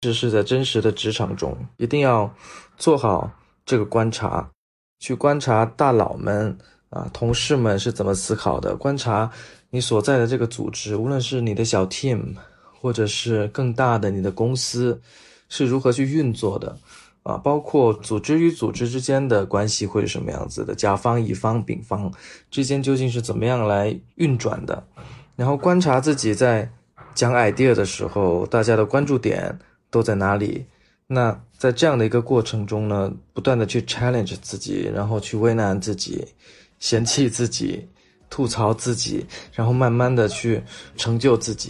这是在真实的职场中，一定要做好这个观察，去观察大佬们啊，同事们是怎么思考的，观察你所在的这个组织，无论是你的小 team，或者是更大的你的公司，是如何去运作的啊，包括组织与组织之间的关系会是什么样子的，甲方、乙方、丙方之间究竟是怎么样来运转的，然后观察自己在讲 idea 的时候，大家的关注点。都在哪里？那在这样的一个过程中呢，不断的去 challenge 自己，然后去为难自己，嫌弃自己，吐槽自己，然后慢慢的去成就自己。